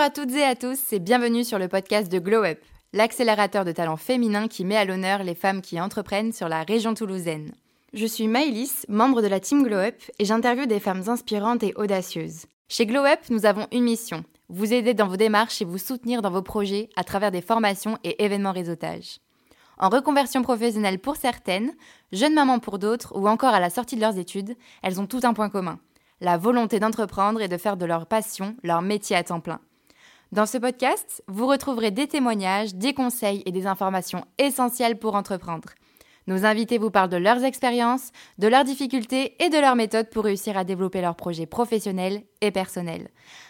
Bonjour à toutes et à tous et bienvenue sur le podcast de Glow Up, l'accélérateur de talents féminins qui met à l'honneur les femmes qui entreprennent sur la région toulousaine. Je suis Maëlys, membre de la team Glow Up et j'interviewe des femmes inspirantes et audacieuses. Chez Glow Up, nous avons une mission, vous aider dans vos démarches et vous soutenir dans vos projets à travers des formations et événements réseautage. En reconversion professionnelle pour certaines, jeunes mamans pour d'autres ou encore à la sortie de leurs études, elles ont tout un point commun la volonté d'entreprendre et de faire de leur passion leur métier à temps plein. Dans ce podcast, vous retrouverez des témoignages, des conseils et des informations essentielles pour entreprendre. Nos invités vous parlent de leurs expériences, de leurs difficultés et de leurs méthodes pour réussir à développer leurs projets professionnels et personnels.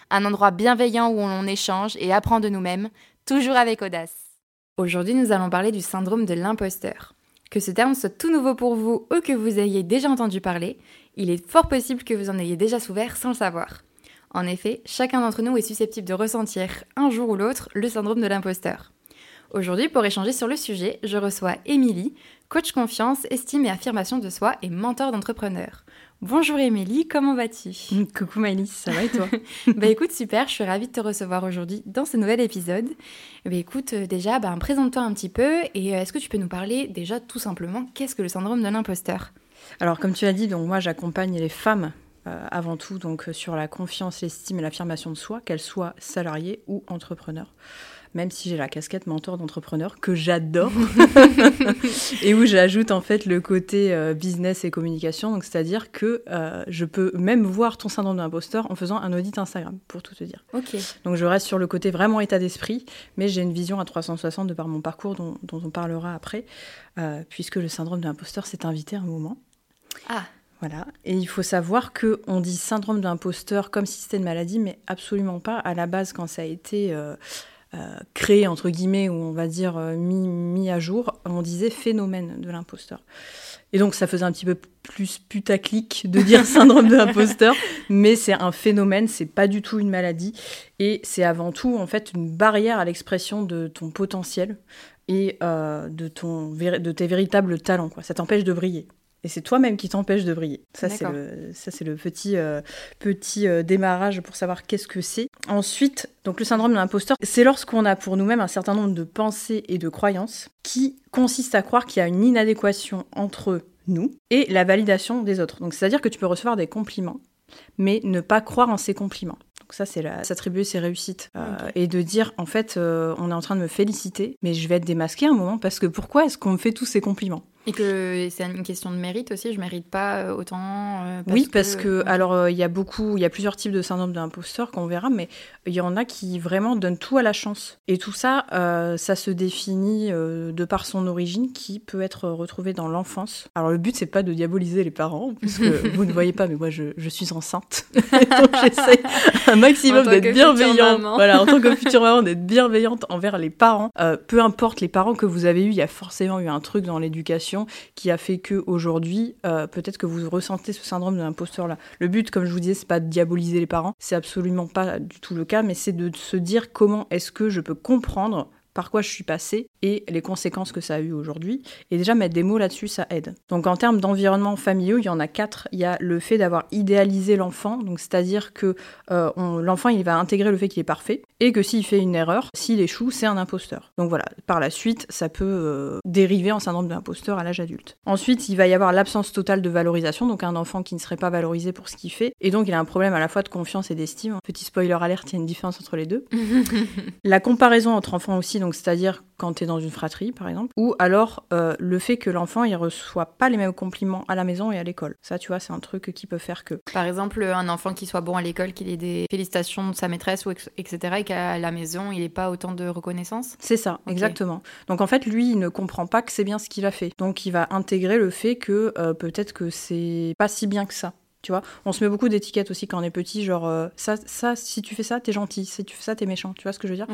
Un endroit bienveillant où on échange et apprend de nous-mêmes, toujours avec audace. Aujourd'hui, nous allons parler du syndrome de l'imposteur. Que ce terme soit tout nouveau pour vous ou que vous ayez déjà entendu parler, il est fort possible que vous en ayez déjà souffert sans le savoir. En effet, chacun d'entre nous est susceptible de ressentir un jour ou l'autre le syndrome de l'imposteur. Aujourd'hui, pour échanger sur le sujet, je reçois Émilie, coach confiance, estime et affirmation de soi et mentor d'entrepreneur. Bonjour Émilie, comment vas-tu? Coucou Maëlys, ça va et toi? Bah écoute, super, je suis ravie de te recevoir aujourd'hui dans ce nouvel épisode. Bah écoute, euh, déjà, bah, présente-toi un petit peu et euh, est-ce que tu peux nous parler déjà tout simplement qu'est-ce que le syndrome de l'imposteur? Alors comme tu l'as dit, donc moi j'accompagne les femmes euh, avant tout donc sur la confiance, l'estime et l'affirmation de soi, qu'elles soient salariées ou entrepreneurs même si j'ai la casquette mentor d'entrepreneur que j'adore et où j'ajoute en fait le côté euh, business et communication. Donc c'est-à-dire que euh, je peux même voir ton syndrome d'imposteur en faisant un audit Instagram, pour tout te dire. Ok. Donc je reste sur le côté vraiment état d'esprit, mais j'ai une vision à 360 de par mon parcours dont, on parlera après, euh, puisque le syndrome d'imposteur s'est invité un moment. Ah. Voilà. Et il faut savoir que on dit syndrome d'imposteur comme si c'était une maladie, mais absolument pas. À la base, quand ça a été euh, créé, entre guillemets, ou on va dire euh, mis, à jour, on disait phénomène de l'imposteur. Et donc ça faisait un petit peu plus putaclic de dire syndrome de l'imposteur, mais c'est un phénomène, c'est pas du tout une maladie, et c'est avant tout en fait une barrière à l'expression de ton potentiel et euh, de, ton, de tes véritables talents. Quoi. Ça t'empêche de briller. Et c'est toi-même qui t'empêche de briller. Ça, c'est le, ça, c'est le petit, euh, petit euh, démarrage pour savoir qu'est-ce que c'est. Ensuite, donc le syndrome de l'imposteur, c'est lorsqu'on a pour nous-mêmes un certain nombre de pensées et de croyances qui consistent à croire qu'il y a une inadéquation entre nous et la validation des autres. Donc, c'est-à-dire que tu peux recevoir des compliments, mais ne pas croire en ces compliments. Donc ça, c'est s'attribuer ses réussites. Euh, et de dire, en fait, on est en train de me féliciter, mais je vais être démasqué un moment parce que pourquoi est-ce qu'on me fait tous ces compliments? Et que c'est une question de mérite aussi, je mérite pas euh, autant. Euh, oui, parce que, alors euh, il y a beaucoup, il y a plusieurs types de syndrome d'imposteur qu'on verra, mais il y en a qui vraiment donnent tout à la chance. Et tout ça, ça se définit de par son origine, qui peut être retrouvé dans l'enfance. Alors le but c'est pas de diaboliser les parents, puisque vous ne voyez pas, mais moi je, je suis enceinte, donc j'essaie un maximum d'être bienveillante. Voilà, en tant que future maman, d'être bienveillante envers les parents. peu importe les parents que vous avez eus, il y a forcément eu un truc dans l'éducation qui a fait que aujourd'hui, euh, peut-être que vous ressentez ce syndrome de l'imposteur là. Le but, comme je vous disais, c'est pas de diaboliser les parents, c'est absolument pas du tout le cas, mais c'est de se dire comment est-ce que je peux comprendre par quoi je suis passée et les conséquences que ça a eu aujourd'hui. Et déjà, mettre des mots là-dessus, ça aide. Donc en termes d'environnement familiaux, il y en a quatre. Il y a le fait d'avoir idéalisé l'enfant, donc c'est-à-dire que euh, l'enfant, il va intégrer le fait qu'il est parfait, et que s'il fait une erreur, s'il échoue, c'est un imposteur. Donc voilà, par la suite, ça peut euh, dériver en syndrome d'imposteur à l'âge adulte. Ensuite, il va y avoir l'absence totale de valorisation, donc un enfant qui ne serait pas valorisé pour ce qu'il fait, et donc il a un problème à la fois de confiance et d'estime. Petit spoiler alerte, il y a une différence entre les deux. la comparaison entre enfants aussi, donc c'est-à-dire quand tu es dans une fratrie, par exemple, ou alors euh, le fait que l'enfant il reçoit pas les mêmes compliments à la maison et à l'école. Ça, tu vois, c'est un truc qui peut faire que. Par exemple, un enfant qui soit bon à l'école, qu'il ait des félicitations de sa maîtresse ou etc. et qu'à la maison il n'ait pas autant de reconnaissance? C'est ça, exactement. Donc en fait, lui, il ne comprend pas que c'est bien ce qu'il a fait. Donc il va intégrer le fait que euh, peut-être que c'est pas si bien que ça. Tu vois, on se met beaucoup d'étiquettes aussi quand on est petit, genre euh, ça, ça, si tu fais ça, t'es gentil, si tu fais ça, t'es méchant. Tu vois ce que je veux dire?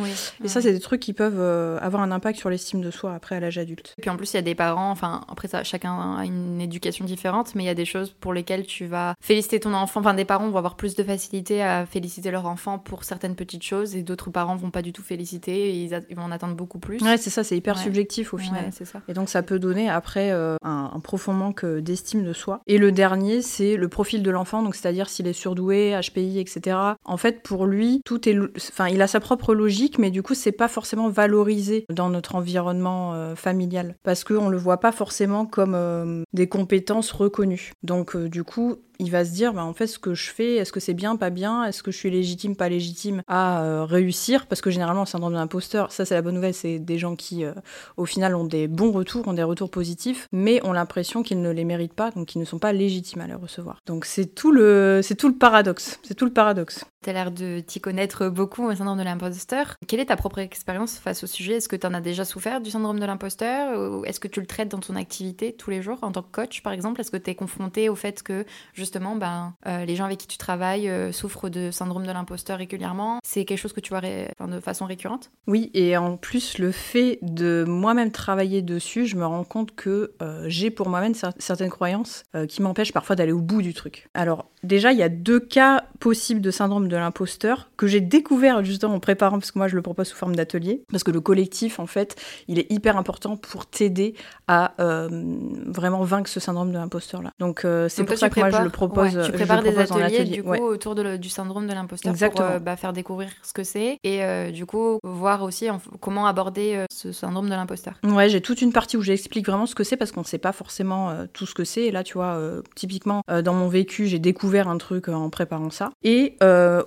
Et ça, c'est des trucs qui peuvent euh, avoir un impact sur l'estime de soi après à l'âge adulte. Et puis en plus, il y a des parents, enfin après ça, chacun a une éducation différente, mais il y a des choses pour lesquelles tu vas féliciter ton enfant. Enfin, des parents vont avoir plus de facilité à féliciter leur enfant pour certaines petites choses, et d'autres parents vont pas du tout féliciter, et ils, vont en attendre beaucoup plus. Ouais, c'est ça, c'est hyper subjectif au final. ça. Et donc ça peut donner après euh, un, un profond manque d'estime de soi. Et le dernier, c'est le profil de l'enfant, donc c'est-à-dire s'il est surdoué, HPI, etc. En fait, pour lui, tout est, enfin, il a sa propre logique, mais du coup, c'est pas forcément valorisé dans notre environnement euh, familial parce qu'on le voit pas forcément comme euh, des compétences reconnues. Donc, du coup, il va se dire, bah, en fait, ce que je fais, est-ce que c'est bien, pas bien? Est-ce que je suis légitime, pas légitime à euh, réussir? Parce que généralement, le syndrome de l'imposteur, ça c'est la bonne nouvelle, c'est des gens qui, euh, au final, ont des bons retours, ont des retours positifs, mais ont l'impression qu'ils ne les méritent pas, donc qu'ils ne sont pas légitimes à les recevoir. Donc c'est tout le, c'est tout le paradoxe. C'est tout le paradoxe. Tu as l'air de t'y connaître beaucoup au syndrome de l'imposteur. Quelle est ta propre expérience face au sujet? Est-ce que tu en as déjà souffert du syndrome de l'imposteur? Est-ce que tu le traites dans ton activité tous les jours? En tant que coach, par exemple Est-ce que tu es confronté au fait que justement, ben, euh, les gens avec qui tu travailles euh, souffrent de syndrome de l'imposteur régulièrement? C'est quelque chose que tu vois de façon récurrente? Oui, et en plus, le fait de moi-même travailler dessus, je me rends compte que euh, j'ai pour moi-même certaines croyances qui m'empêchent parfois d'aller au bout du truc. Alors, déjà, il y a deux cas possibles de syndrome de l'imposteur que j'ai découvert justement en préparant, parce que moi, je le propose sous forme d'atelier, parce que le collectif, en fait, il est hyper important pour t'aider à vraiment vaincre ce syndrome de l'imposteur-là. Donc, c'est pour ça que moi, je le propose tu prépares des ateliers du coup autour du syndrome de l'imposteur pour euh, bah, faire découvrir ce que c'est et euh, du coup voir aussi comment aborder euh, ce syndrome de l'imposteur. Ouais, j'ai toute une partie où j'explique vraiment ce que c'est parce qu'on ne sait pas forcément tout ce que c'est. Et là, tu vois, typiquement dans mon vécu, j'ai découvert un truc en préparant ça. Et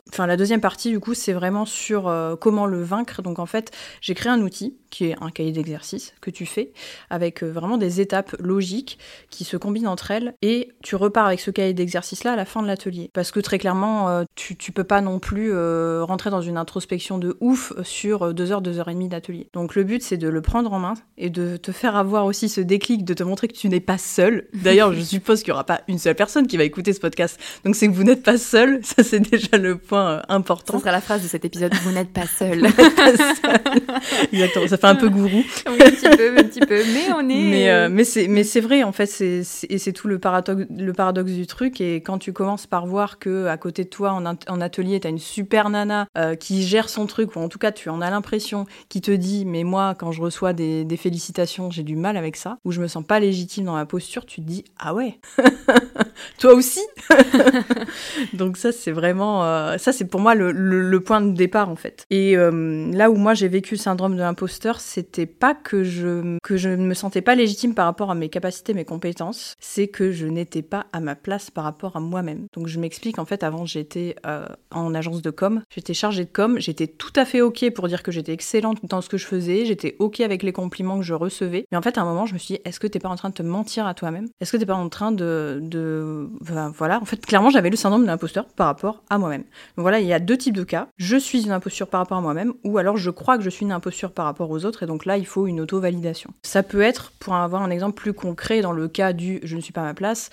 enfin la deuxième partie du coup, c'est vraiment sur comment le vaincre. Donc en fait, j'ai créé un outil qui est un cahier d'exercice que tu fais avec vraiment des étapes logiques qui se combinent entre elles et tu repars avec ce cahier d'exercice là à la fin de l'atelier. Parce que très clairement, euh, tu, tu peux pas non plus euh, rentrer dans une introspection de ouf sur euh, deux heures, deux heures et demie d'atelier. Donc le but, c'est de le prendre en main et de te faire avoir aussi ce déclic, de te montrer que tu n'es pas seul. D'ailleurs, je suppose qu'il y aura pas une seule personne qui va écouter ce podcast. Donc c'est que vous n'êtes pas seul. Ça, c'est déjà le point important. Ça sera la phrase de cet épisode. Vous n'êtes pas seul. Exactement. Ça fait un peu gourou. un petit peu, un petit peu. Mais on est. Mais, mais c'est, mais c'est vrai, en fait, c'est, et c'est tout le paradoxe, le paradoxe du truc. Et quand tu commences par voir que à côté de toi en, atelier, tu as une super nana euh, qui gère son truc, ou en tout cas tu en as l'impression, qui te dit mais moi quand je reçois des, félicitations, j'ai du mal avec ça, ou je me sens pas légitime dans ma posture, tu te dis ah ouais, toi aussi. Donc ça c'est vraiment, euh, ça c'est pour moi le, point de départ en fait. Et euh, là où moi j'ai vécu le syndrome de l'imposteur, c'était pas que je que je ne me sentais pas légitime par rapport à mes capacités, mes compétences, c'est que je n'étais pas à ma place par rapport à moi-même. Donc je m'explique, en fait, avant j'étais euh, en agence de com, j'étais chargée de com, j'étais tout à fait ok pour dire que j'étais excellente dans ce que je faisais, j'étais ok avec les compliments que je recevais. Mais en fait, à un moment, je me suis dit, est-ce que t'es pas en train de te mentir à toi-même? Est-ce que t'es pas en train de, de... voilà, en fait, clairement, j'avais le syndrome de l'imposteur par rapport à moi-même. Donc voilà, il y a deux types de cas. Je suis une imposture par rapport à moi-même, ou alors je crois que je suis une imposture par rapport aux autres, et donc là, il faut une auto-validation. Ça peut être, pour avoir un exemple plus concret, dans le cas du je ne suis pas à ma place,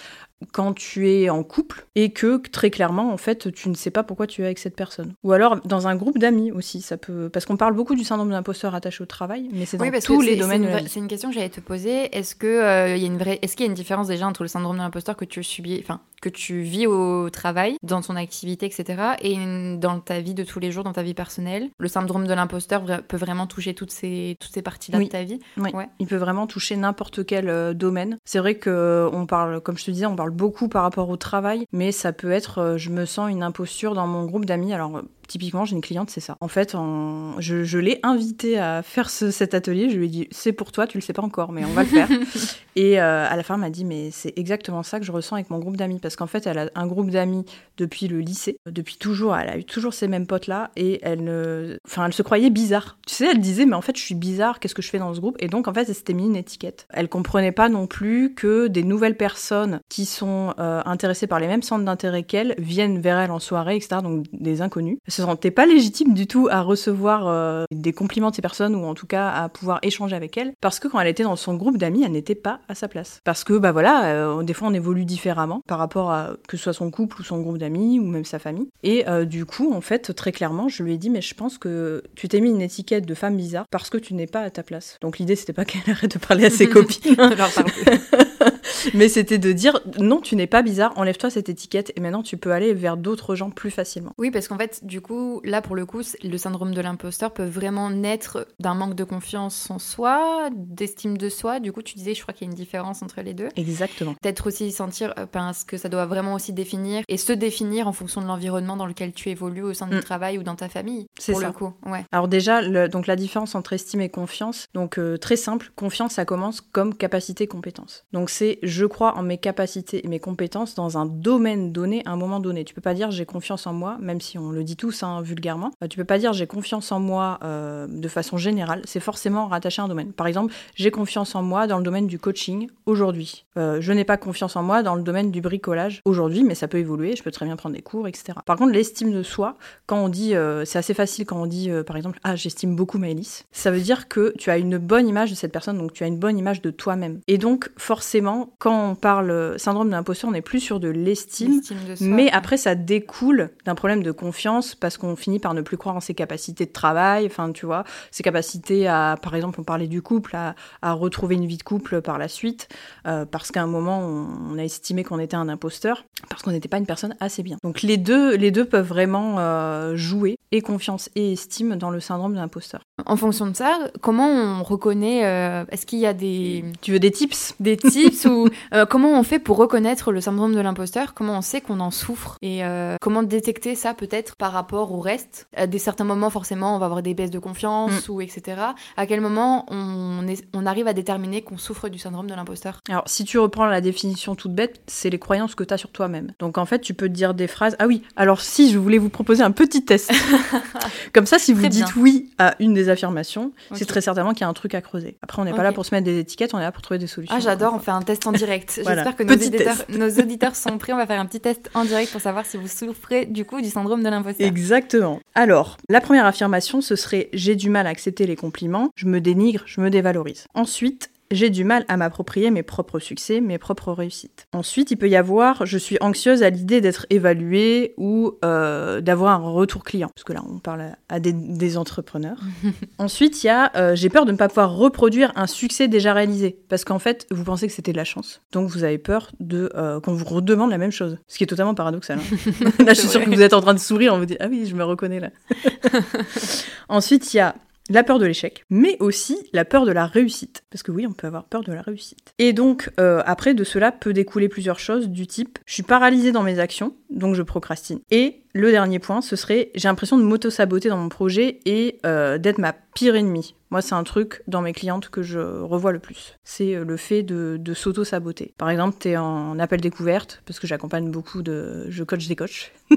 quand tu es en couple et que très clairement en fait tu ne sais pas pourquoi tu es avec cette personne. Ou alors dans un groupe d'amis aussi ça peut parce qu'on parle beaucoup du syndrome d'imposteur attaché au travail mais c'est dans tous les domaines c'est une, question que j'allais te poser. Est-ce que euh, y a une vraie est-ce qu'il y a une différence déjà entre le syndrome de l'imposteur que tu subis enfin que tu vis au travail dans ton activité etc et dans ta vie de tous les jours dans ta vie personnelle? Le syndrome de l'imposteur peut vraiment toucher toutes ces toutes ces parties là de ta vie? Oui. Ouais. il peut vraiment toucher n'importe quel euh, domaine. C'est vrai que on parle comme je te disais on parle beaucoup par rapport au travail, mais ça peut être euh, je me sens une imposture dans mon groupe d'amis. Alors Typiquement, j'ai une cliente, c'est ça. En fait, je, l'ai invitée à faire cet atelier. Je lui ai dit, c'est pour toi, tu le sais pas encore, mais on va le faire. et euh, à la fin, elle m'a dit, mais c'est exactement ça que je ressens avec mon groupe d'amis. Parce qu'en fait, elle a un groupe d'amis depuis le lycée, depuis toujours. Elle a eu toujours ces mêmes potes-là. Et elle, ne... enfin, elle se croyait bizarre. Tu sais, elle disait, mais en fait, je suis bizarre, qu'est-ce que je fais dans ce groupe? Et donc, en fait, elle s'était mis une étiquette. Elle comprenait pas non plus que des nouvelles personnes qui sont euh, intéressées par les mêmes centres d'intérêt qu'elle viennent vers elle en soirée, etc. Donc, des inconnus se sentait pas légitime du tout à recevoir euh, des compliments de ces personnes ou en tout cas à pouvoir échanger avec elles parce que quand elle était dans son groupe d'amis, elle n'était pas à sa place. Parce que bah voilà, euh, des fois on évolue différemment par rapport à que ce soit son couple ou son groupe d'amis ou même sa famille. Et euh, du coup, en fait, très clairement, je lui ai dit mais je pense que tu t'es mis une étiquette de femme bizarre parce que tu n'es pas à ta place. Donc l'idée c'était pas qu'elle arrête de parler à ses copines. mais c'était de dire non, tu n'es pas bizarre, enlève-toi cette étiquette et maintenant tu peux aller vers d'autres gens plus facilement. Oui, parce qu'en fait, du coup, là pour le coup, le syndrome de l'imposteur peut vraiment naître d'un manque de confiance en soi, d'estime de soi. Du coup, tu disais, je crois qu'il y a une différence entre les deux. Exactement. Peut-être aussi sentir, euh, parce que ça doit vraiment aussi définir et se définir en fonction de l'environnement dans lequel tu évolues au sein du mm. travail ou dans ta famille. C'est ça. le coup. Ouais. Alors déjà, donc la différence entre estime et confiance, donc euh, très simple, confiance, ça commence comme capacité-compétence. Donc c'est je crois en mes capacités et mes compétences dans un domaine donné à un moment donné. Tu peux pas dire j'ai confiance en moi, même si on le dit tous hein, vulgairement. Euh, tu peux pas dire j'ai confiance en moi euh, de façon générale. C'est forcément rattaché à un domaine. Par exemple, j'ai confiance en moi dans le domaine du coaching aujourd'hui. je n'ai pas confiance en moi dans le domaine du bricolage aujourd'hui, mais ça peut évoluer. Je peux très bien prendre des cours, etc. Par contre, l'estime de soi, quand on dit, c'est assez facile quand on dit, par exemple, ah j'estime beaucoup Maëlys, ça veut dire que tu as une bonne image de cette personne, donc tu as une bonne image de toi-même. Et donc, forcément, quand on parle syndrome d'imposteur, on n'est plus sur de l'estime, mais après, ça découle d'un problème de confiance parce qu'on finit par ne plus croire en ses capacités de travail, enfin, tu vois, ses capacités à, par exemple, on parlait du couple, à, retrouver une vie de couple par la suite, euh, parce qu'à un moment, on, a estimé qu'on était un imposteur, parce qu'on n'était pas une personne assez bien. Donc, les deux, les deux peuvent vraiment euh, jouer, et confiance et estime, dans le syndrome d'imposteur. En fonction de ça, comment on reconnaît euh, Est-ce qu'il y a des... Tu veux des tips? Des tips ou euh, comment on fait pour reconnaître le syndrome de l'imposteur? Comment on sait qu'on en souffre? Et euh, comment détecter ça peut-être par rapport au reste? À des certains moments, forcément, on va avoir des baisses de confiance mm. ou etc. À quel moment on, est, on arrive à déterminer qu'on souffre du syndrome de l'imposteur? Alors, si tu reprends la définition toute bête, c'est les croyances que tu as sur toi-même. Donc en fait, tu peux te dire des phrases. Ah oui, alors si je voulais vous proposer un petit test. Comme ça, si vous dites oui à une des affirmations, c'est très certainement qu'il y a un truc à creuser. Après, on n'est pas là pour se mettre des étiquettes, on est là pour trouver des solutions. Ah, j'adore, on fait un test en direct. J'espère que nos auditeurs, nos auditeurs, sont prêts. On va faire un petit test en direct pour savoir si vous souffrez du coup du syndrome de l'imposteur. Exactement. Alors, la première affirmation, ce serait j'ai du mal à accepter les compliments, je me dénigre, je me dévalorise. Ensuite, j'ai du mal à m'approprier mes propres succès, mes propres réussites. Ensuite, il peut y avoir, je suis anxieuse à l'idée d'être évaluée ou euh, d'avoir un retour client, parce que là, on parle à, des, entrepreneurs. Ensuite, il y a, euh, j'ai peur de ne pas pouvoir reproduire un succès déjà réalisé, parce qu'en fait, vous pensez que c'était de la chance, donc vous avez peur de euh, qu'on vous redemande la même chose, ce qui est totalement paradoxal. Hein. là, je suis sûre que vous êtes en train de sourire, on vous dit ah oui, je me reconnais là. Ensuite, il y a la peur de l'échec, mais aussi la peur de la réussite. Parce que oui, on peut avoir peur de la réussite. Et donc, euh, après, de cela peut découler plusieurs choses du type, je suis paralysée dans mes actions, donc je procrastine. Et le dernier point, ce serait, j'ai l'impression de m'auto-saboter dans mon projet et euh, d'être ma pire ennemie. Moi, c'est un truc dans mes clientes que je revois le plus. C'est euh, le fait de, s'auto-saboter. Par exemple, tu es en appel découverte, parce que j'accompagne beaucoup de... Je coach des coachs.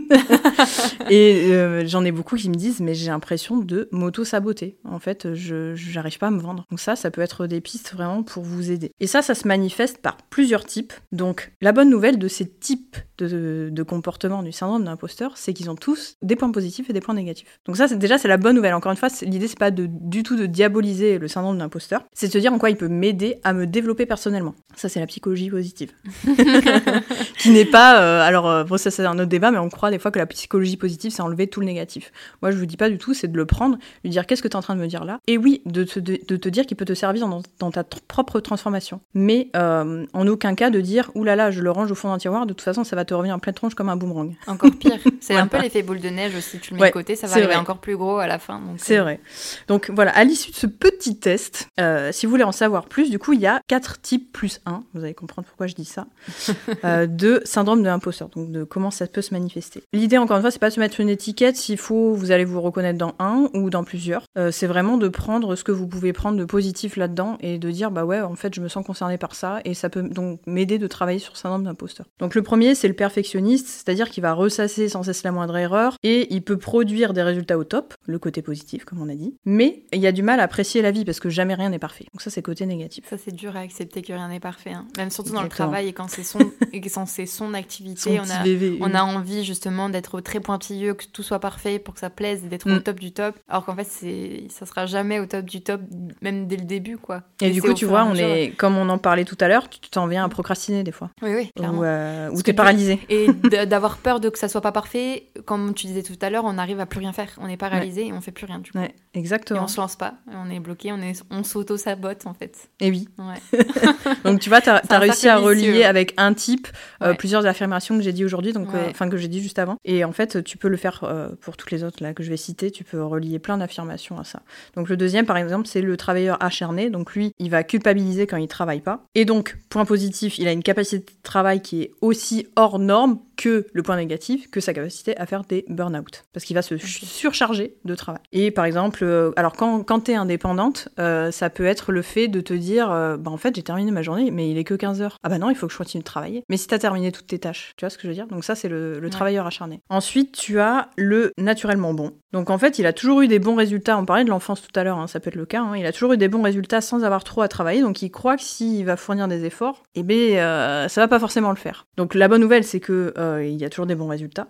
et euh, j'en ai beaucoup qui me disent, mais j'ai l'impression de m'auto-saboter. En fait, je n'arrive pas à me vendre. Donc ça, ça peut être des pistes vraiment pour vous aider. Et ça, ça se manifeste par plusieurs types. Donc, la bonne nouvelle de ces types de, de comportements du syndrome d'imposteur, c'est qu'ils ont tous des points positifs et des points négatifs. Donc ça, déjà, c'est la bonne nouvelle. Encore une fois, l'idée, c'est pas de, du tout de diaboliser le syndrome d'imposteur, c'est de se dire en quoi il peut m'aider à me développer personnellement. Ça, c'est la psychologie positive. qui n'est pas... Euh, alors, euh, bon, ça, c'est un autre débat, mais on croit des fois que la psychologie positive, c'est enlever tout le négatif. Moi, je vous dis pas du tout, c'est de le prendre, lui dire qu'est-ce que tu es en train de me dire là, et oui, de te, de, te dire qu'il peut te servir dans, ta propre transformation. Mais euh, en aucun cas de dire, oulala, là là, je le range au fond d'un tiroir, de toute façon, ça va te revenir en pleine tronche comme un boomerang. Encore pire. C'est un peu l'effet boule de neige aussi, tu le mets de côté, ça va arriver encore plus gros à la fin. C'est vrai. Donc voilà, à l'issue de ce petit test, euh, si vous voulez en savoir plus, du coup, il y a quatre types plus un, vous allez comprendre pourquoi je dis ça, euh, de syndrome de l'imposteur, donc de comment ça peut se manifester. L'idée, encore une fois, c'est pas de se mettre une étiquette, s'il faut, vous allez vous reconnaître dans un ou dans plusieurs. Euh, c'est vraiment de prendre ce que vous pouvez prendre de positif là-dedans et de dire, bah ouais, en fait, je me sens concerné par ça et ça peut donc m'aider de travailler sur syndrome d'imposteur. Donc le premier, c'est le perfectionniste, c'est-à-dire qu'il va ressasser sans cesse la moindre erreur et il peut produire des résultats au top, le côté positif, comme on a dit, mais il y a du mal à apprécier la vie parce que jamais rien n'est parfait. Donc ça, c'est côté négatif. Ça, c'est dur à accepter que rien n'est parfait. Hein. Même surtout dans le travail et quand c'est son, et quand c'est son activité, on, a, on a envie justement d'être très pointilleux, que tout soit parfait pour que ça plaise d'être au mm. top du top. Alors qu'en fait, c'est, ça sera jamais au top du top, même dès le début, quoi. Et, du coup, tu vois, on est, comme on en parlait tout à l'heure, tu t'en viens à procrastiner des fois. Oui, oui. Clairement. Ou, euh, t'es paralysé. Et d'avoir peur de que ça soit pas parfait et comme tu disais tout à l'heure, on arrive à plus rien faire. On n'est pas réalisé et on fait plus rien du coup. Ouais, exactement. Et on se lance pas, on est bloqué, on, est, on s'auto-sabote en fait. Et oui. Ouais. donc tu vois, tu as, réussi à relier vicieux. avec un type euh, Ouais. plusieurs affirmations que j'ai dit aujourd'hui, donc euh, Ouais. enfin que j'ai dit juste avant. Et en fait, tu peux le faire euh, pour toutes les autres là que je vais citer. Tu peux relier plein d'affirmations à ça. Donc le deuxième, par exemple, c'est le travailleur acharné. Donc lui, il va culpabiliser quand il travaille pas. Et donc point positif, il a une capacité de travail qui est aussi hors norme que le point négatif, que sa capacité à faire des burn-out. Parce qu'il va se surcharger de travail. Et par exemple, euh, alors quand, quand tu es indépendante, euh, ça peut être le fait de te dire, euh, bah en fait j'ai terminé ma journée, mais il est que 15 heures. Ah bah non, il faut que je continue de travailler. Mais si tu as terminé toutes tes tâches, tu vois ce que je veux dire? Donc ça c'est le, le Ouais. travailleur acharné. Ensuite, tu as le naturellement bon. Donc en fait, il a toujours eu des bons résultats. On parlait de l'enfance tout à l'heure, hein, ça peut être le cas. hein. Il a toujours eu des bons résultats sans avoir trop à travailler. Donc il croit que s'il va fournir des efforts, eh euh, ça va pas forcément le faire. Donc la bonne nouvelle, c'est que il y a toujours des bons résultats,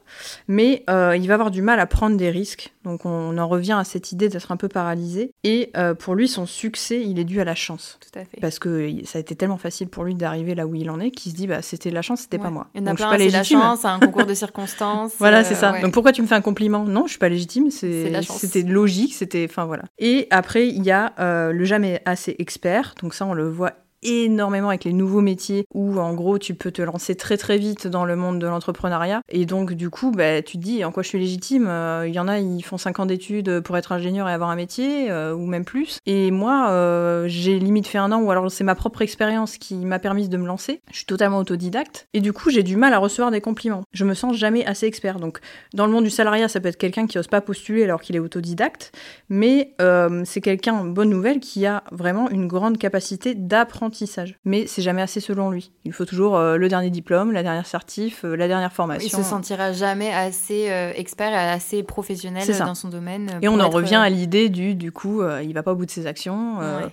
mais il va avoir du mal à prendre des risques. Donc on en revient à cette idée d'être un peu paralysé. Et euh, pour lui, son succès, il est dû à la chance. Tout à fait. Parce que ça a été tellement facile pour lui d'arriver là où il en est qu'il se dit bah c'était la chance, c'était pas moi. Il y en a Donc je suis pas la légitime. chance, c'est un concours de circonstances. Voilà, euh, c'est ça. ouais. Donc pourquoi tu me fais un compliment? Non, je suis pas légitime. La c'était logique. C'était enfin voilà. Et après il y a euh, le jamais assez expert. Donc ça on le voit énormément avec les nouveaux métiers où en gros tu peux te lancer très très vite dans le monde de l'entrepreneuriat. Et donc du coup bah, tu te dis en quoi je suis légitime Euh, il y en a ils font 5 ans d'études pour être ingénieur et avoir un métier euh, ou même plus. Et moi euh, j'ai limite fait un an ou alors c'est ma propre expérience qui m'a permis de me lancer. Je suis totalement autodidacte. Et du coup j'ai du mal à recevoir des compliments. Je me sens jamais assez expert. Donc dans le monde du salariat ça peut être quelqu'un qui ose pas postuler alors qu'il est autodidacte. Mais c'est quelqu'un, bonne nouvelle, qui a vraiment une grande capacité Mais c'est jamais assez selon lui. Il faut toujours euh, le dernier diplôme, la dernière certif, euh, la dernière Il formation. se sentira jamais assez euh, expert et assez professionnel dans son domaine. Et on en être, revient à l'idée du, du coup, il va pas au bout de ses actions, Ouais.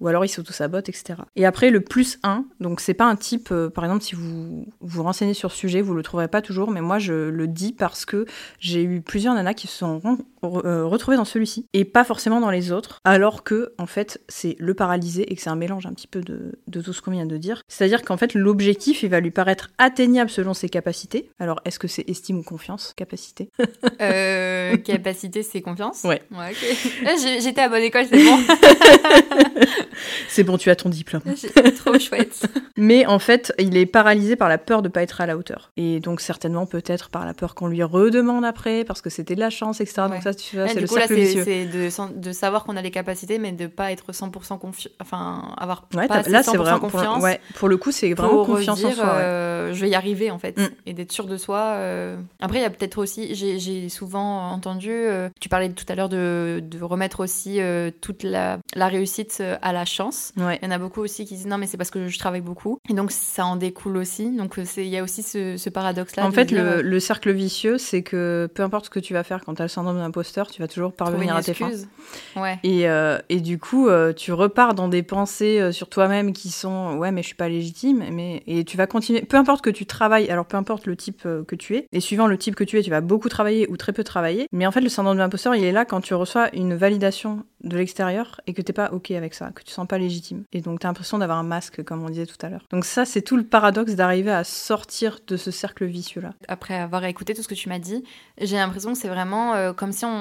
ou alors il s'auto-sabote, etc. Et après, le plus 1, donc c'est pas un type, par exemple, si vous vous renseignez sur ce sujet, vous le trouverez pas toujours, mais moi je le dis parce que j'ai eu plusieurs nanas qui se sont re- euh, retrouvées dans celui-ci, et pas forcément dans les autres, alors que, en fait, c'est le paralysé et que c'est un mélange un petit peu de, de tout ce qu'on vient de dire. C'est-à-dire qu'en fait, l'objectif, il va lui paraître atteignable selon ses capacités. Alors, est-ce que c'est estime ou confiance? Capacité euh, capacité, c'est confiance? Ouais. j'ai- J'étais à bonne école, c'est bon. C'est bon, tu as ton diplôme. J'ai- Trop chouette. Mais en fait, il est paralysé par la peur de pas être à la hauteur. Et donc certainement peut-être par la peur qu'on lui redemande après, parce que c'était de la chance, etc. Ouais. Donc ça, tu vois, c'est le coup, là, cercle vicieux. c'est de, savoir qu'on a les capacités, mais de pas être 100% confiant. Enfin, avoir Ouais, pas là 100% c'est vraiment pour, confiance. ouais, pour le coup, c'est vraiment pour confiance en soi. ouais. euh, je vais y arriver en fait Mm. et d'être sûr de soi euh. après il y a peut-être aussi j'ai- souvent entendu euh, tu parlais tout à l'heure de, de remettre aussi toute la, la réussite à la chance il y en a beaucoup aussi qui disent non mais c'est parce que je travaille beaucoup et donc ça en découle aussi donc il y a aussi ce, ce paradoxe là En fait, le, le cercle vicieux, c'est que peu importe ce que tu vas faire quand tu as le syndrome d'imposteur, tu vas toujours parvenir à tes fins. ouais Et, euh, et du coup, euh, tu repars dans des pensées euh, sur toi-même qui sont ouais, mais je suis pas légitime. Mais et tu vas continuer. Peu importe que tu travailles, alors peu importe le type que tu es. Et suivant le type que tu es, tu vas beaucoup travailler ou très peu travailler. Mais en fait, le syndrome de l'imposteur, il est là quand tu reçois une validation de l'extérieur et que t'es pas ok avec ça, que tu sens pas légitime. Et donc t'as l'impression d'avoir un masque, comme on disait tout à l'heure. Donc ça, c'est tout le paradoxe d'arriver à sortir de ce cercle vicieux-là. après avoir écouté tout ce que tu m'as dit, j'ai l'impression que c'est vraiment euh, comme si on,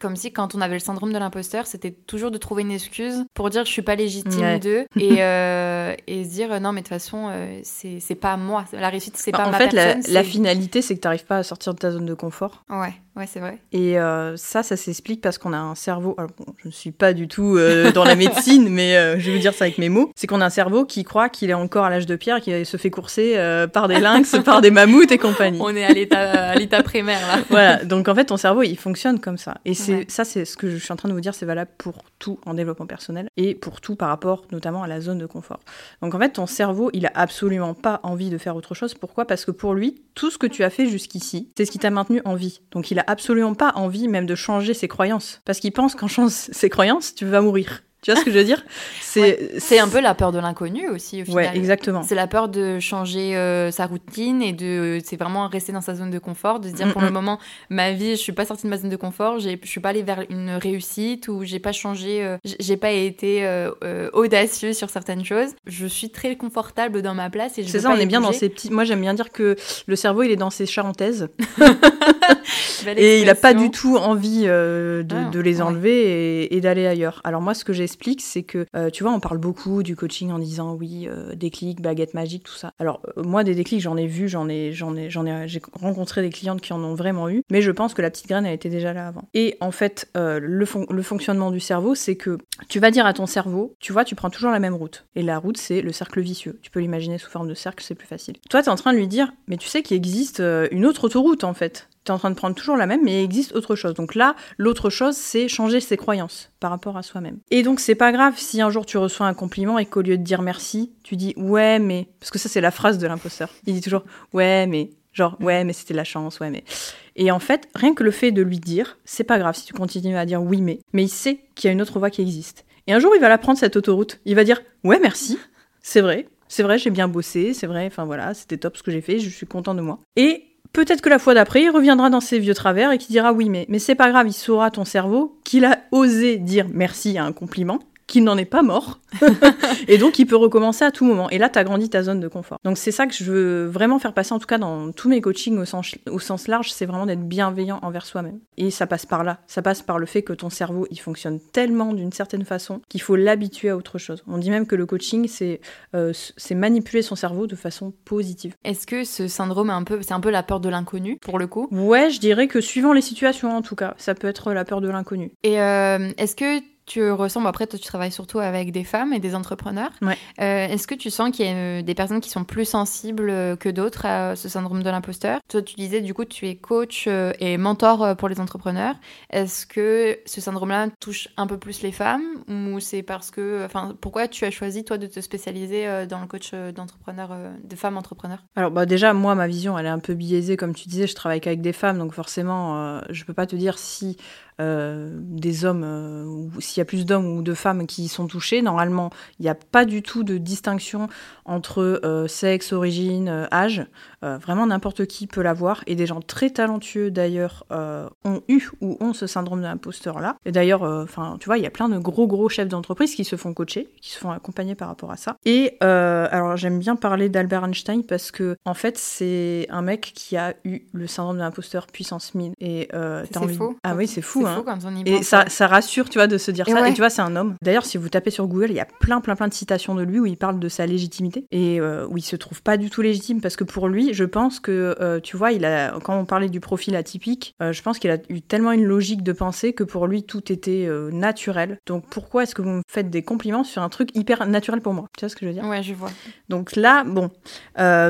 comme si quand on avait le syndrome de l'imposteur, c'était toujours de trouver une excuse pour dire je suis pas légitime Ouais. d'eux et, euh, et se dire non mais de toute façon euh, c'est pas moi, la réussite c'est pas en ma fait, la, personne. la c'est- finalité, c'est que t'arrives pas à sortir de ta zone de confort. Ouais, ouais c'est vrai. Et euh, ça, ça s'explique parce qu'on a un cerveau. Alors, bon, je ne suis pas du tout euh, dans la médecine, mais euh, je vais vous dire ça avec mes mots. C'est qu'on a un cerveau qui croit qu'il est encore à l'âge de pierre, qui se fait courser euh, par des lynx, par des mammouths et compagnie. On est à l'état à l'état primaire là. Voilà, donc en fait, ton cerveau, il fonctionne comme ça. Et c'est Ouais. ça, c'est ce que je suis en train de vous dire, c'est valable pour tout en développement personnel et pour tout par rapport notamment à la zone de confort. Donc en fait, ton cerveau, il a absolument pas envie de faire autre chose. Pourquoi? Parce que pour lui, tout ce que tu as fait jusqu'ici, c'est ce qui t'a maintenu en vie. Donc il absolument pas envie même de changer ses croyances. Parce qu'il pense qu'en changeant ses croyances, tu vas mourir. Tu vois ce que je veux dire C'est un peu la peur de l'inconnu aussi, au final. Ouais, exactement. C'est la peur de changer euh, sa routine et de. C'est vraiment rester dans sa zone de confort, de se dire Mm, pour mm. le moment, ma vie, je suis pas sortie de ma zone de confort, j'ai- je suis pas allée vers une réussite ou j'ai pas changé, euh, j'ai pas été euh, euh, audacieux sur certaines choses. Je suis très confortable dans ma place et je C'est ça, pas on est bien dans ces petits. Moi, j'aime bien dire que le cerveau, il est dans ses charentaises. Et il n'a pas du tout envie euh, de, Ah, de les ouais. enlever et, et d'aller ailleurs. Alors moi, ce que c'est que, euh, tu vois, on parle beaucoup du coaching en disant oui, euh, déclic, baguette magique, tout ça. Alors euh, moi, des déclics, j'en ai vu, j'en ai, j'en ai, j'en ai, j'ai rencontré des clientes qui en ont vraiment eu, mais je pense que la petite graine, elle était déjà là avant. Et en fait, euh, le, le fonctionnement du cerveau, c'est que tu vas dire à ton cerveau, tu vois, tu prends toujours la même route. Et la route, c'est le cercle vicieux. Tu peux l'imaginer sous forme de cercle, c'est plus facile. Toi, tu es en train de lui dire, mais tu sais qu'il existe une autre autoroute, en fait. Tu es en train de prendre toujours la même, mais il existe autre chose. Donc là, l'autre chose, c'est changer ses croyances par rapport à soi-même. Et donc, c'est pas grave si un jour tu reçois un compliment et qu'au lieu de dire merci, tu dis ouais, mais. Parce que ça, c'est la phrase de l'imposteur. Il dit toujours ouais, mais. Genre, ouais, mais c'était la chance, ouais, mais. Et en fait, rien que le fait de lui dire, c'est pas grave si tu continues à dire oui, mais. Mais il sait qu'il y a une autre voie qui existe. Et un jour, il va la prendre, cette autoroute. Il va dire ouais, merci, c'est vrai. C'est vrai, j'ai bien bossé, c'est vrai, enfin voilà, c'était top ce que j'ai fait, je suis content de moi. Et peut-être que la fois d'après, il reviendra dans ses vieux travers et qu'il dira oui, mais, mais c'est pas grave, il saura ton cerveau qu'il a osé dire merci à un compliment, qu'il n'en est pas mort, et donc il peut recommencer à tout moment. Et là, tu as grandi ta zone de confort. Donc c'est ça que je veux vraiment faire passer, en tout cas dans tous mes coachings au sens, au sens large, c'est vraiment d'être bienveillant envers soi-même. Et ça passe par là, ça passe par le fait que ton cerveau, il fonctionne tellement d'une certaine façon qu'il faut l'habituer à autre chose. On dit même que le coaching, c'est euh, manipuler son cerveau de façon positive. Est-ce que ce syndrome est un peu, c'est un peu la peur de l'inconnu pour le coup? Ouais, je dirais que suivant les situations, en tout cas, ça peut être la peur de l'inconnu. Et euh, est-ce que tu ressembles, après toi tu travailles surtout avec des femmes et des entrepreneurs, Ouais. Euh, est-ce que tu sens qu'il y a euh, des personnes qui sont plus sensibles euh, que d'autres à ce syndrome de l'imposteur? Toi tu disais du coup tu es coach et mentor pour les entrepreneurs. Est-ce que ce syndrome-là touche un peu plus les femmes? Ou c'est parce que, enfin pourquoi tu as choisi toi de te spécialiser dans le coach d'entrepreneurs, de femmes entrepreneurs? Alors bah déjà moi ma vision elle est un peu biaisée. Comme tu disais je travaille qu'avec des femmes. Donc forcément euh, je peux pas te dire si euh, des hommes euh, s'il y a plus d'hommes ou de femmes qui sont touchés normalement il n'y a pas du tout de distinction entre euh, sexe origine âge Euh, vraiment n'importe qui peut l'avoir et des gens très talentueux d'ailleurs euh, ont eu ou ont ce syndrome de l'imposteur là et d'ailleurs enfin tu vois il y a plein de gros gros chefs d'entreprise qui se font coacher qui se font accompagner par rapport à ça et euh, alors j'aime bien parler d'Albert Einstein parce que en fait c'est un mec qui a eu le syndrome de l'imposteur puissance 1000 et euh, C'est t'as envie- faux. ah oui c'est fou hein quand on y et ça, rassure, tu vois, de se dire Et ça. ouais. Et tu vois, c'est un homme. D'ailleurs, si vous tapez sur Google, il y a plein, plein, plein de citations de lui où il parle de sa légitimité et euh, où il se trouve pas du tout légitime parce que pour lui, je pense que, euh, tu vois, il a, quand on parlait du profil atypique, euh, je pense qu'il a eu tellement une logique de pensée que pour lui, tout était euh, naturel. Donc pourquoi est-ce que vous me faites des compliments sur un truc hyper naturel pour moi? Tu vois ce que je veux dire? Ouais, je vois. donc là, bon,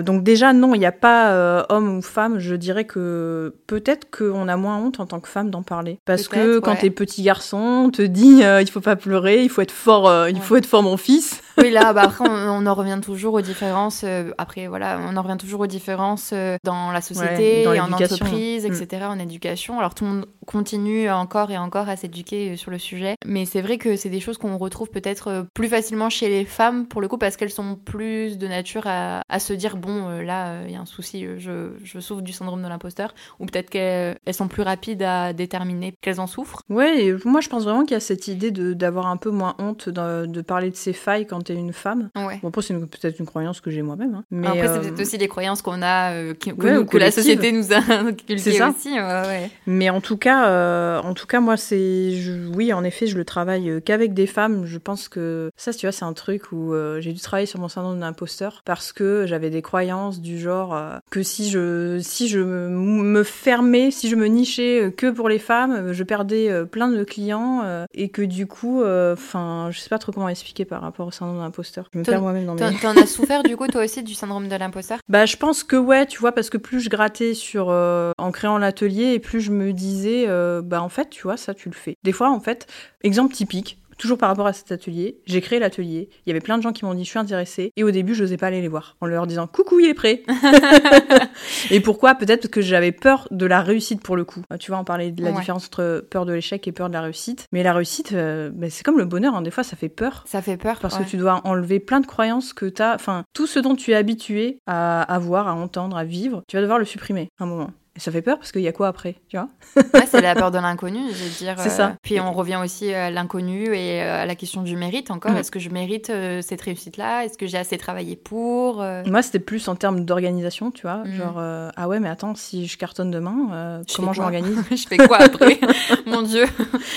donc déjà non, il n'y a pas homme ou femme. Je dirais que peut-être qu'on a moins honte en tant que femme d'en parler, parce que quand ouais. t'es petit garçon, on te dit il faut pas pleurer, il faut être fort, il Ouais. faut être fort mon fils. Oui, là, bah, après, on, on en revient toujours aux différences. euh, après, voilà, on en revient toujours aux différences euh, dans la société, Ouais, dans et en entreprise, etc., en éducation. Alors, tout le monde continue encore et encore à s'éduquer euh, sur le sujet. Mais c'est vrai que c'est des choses qu'on retrouve peut-être plus facilement chez les femmes, pour le coup, parce qu'elles sont plus de nature à, à se dire, bon, euh, là, il y a un souci, je, je souffre du syndrome de l'imposteur. Ou peut-être qu'elles elles sont plus rapides à déterminer qu'elles en souffrent. Et moi je pense vraiment qu'il y a cette idée d'avoir un peu moins honte de, de parler de ses failles quand t'es une femme. Ouais. Bon, après c'est peut-être une croyance que j'ai moi-même. hein. Mais Après, c'est euh, peut-être aussi les croyances qu'on a, euh, que, Ouais, nous- ou que la société nous a inculquées aussi. ouais. Mais en tout cas, euh, en tout cas, moi, c'est, oui, en effet, je le travaille qu'avec des femmes. Je pense que ça, tu vois, c'est un truc où euh, j'ai dû travailler sur mon syndrome de l'imposteur parce que j'avais des croyances du genre que si je, si je me, fermais, si je me nichais que pour les femmes, je perdais plein de clients et que du coup, enfin, je sais pas trop comment expliquer par rapport au syndrome de l'imposteur. Je me perds moi-même dans mes. T'en t'en as souffert du coup toi aussi du syndrome de l'imposteur? Bah, je pense que ouais, tu vois, parce que plus je grattais sur euh, en créant l'atelier et plus je me disais, euh, bah en fait, tu vois, ça tu le fais. Des fois, en fait, exemple typique. Toujours par rapport à cet atelier. J'ai créé l'atelier. Il y avait plein de gens qui m'ont dit je suis intéressée. Et au début, je n'osais pas aller les voir en leur disant coucou, il est prêt. et pourquoi? Peut-être parce que j'avais peur de la réussite pour le coup. Tu vois, on parlait de la différence entre peur de l'échec et peur de la réussite. Mais la réussite, euh, bah, c'est comme le bonheur. Hein. Des fois, ça fait peur. Ça fait peur. Parce que tu dois enlever plein de croyances que tu as. Enfin, tout ce dont tu es habitué à, à voir, à entendre, à vivre, tu vas devoir le supprimer un moment ça fait peur parce qu'il y a quoi après, tu vois ouais, C'est la peur de l'inconnu, je veux dire. C'est ça. Euh, puis on revient aussi à l'inconnu et euh, à la question du mérite encore. Mm. Est-ce que je mérite euh, cette réussite-là? Est-ce que j'ai assez travaillé pour Moi, c'était plus en termes d'organisation, tu vois. Mm. Genre, ah ouais, mais attends, si je cartonne demain, comment je m'organise Je fais quoi après? Mon Dieu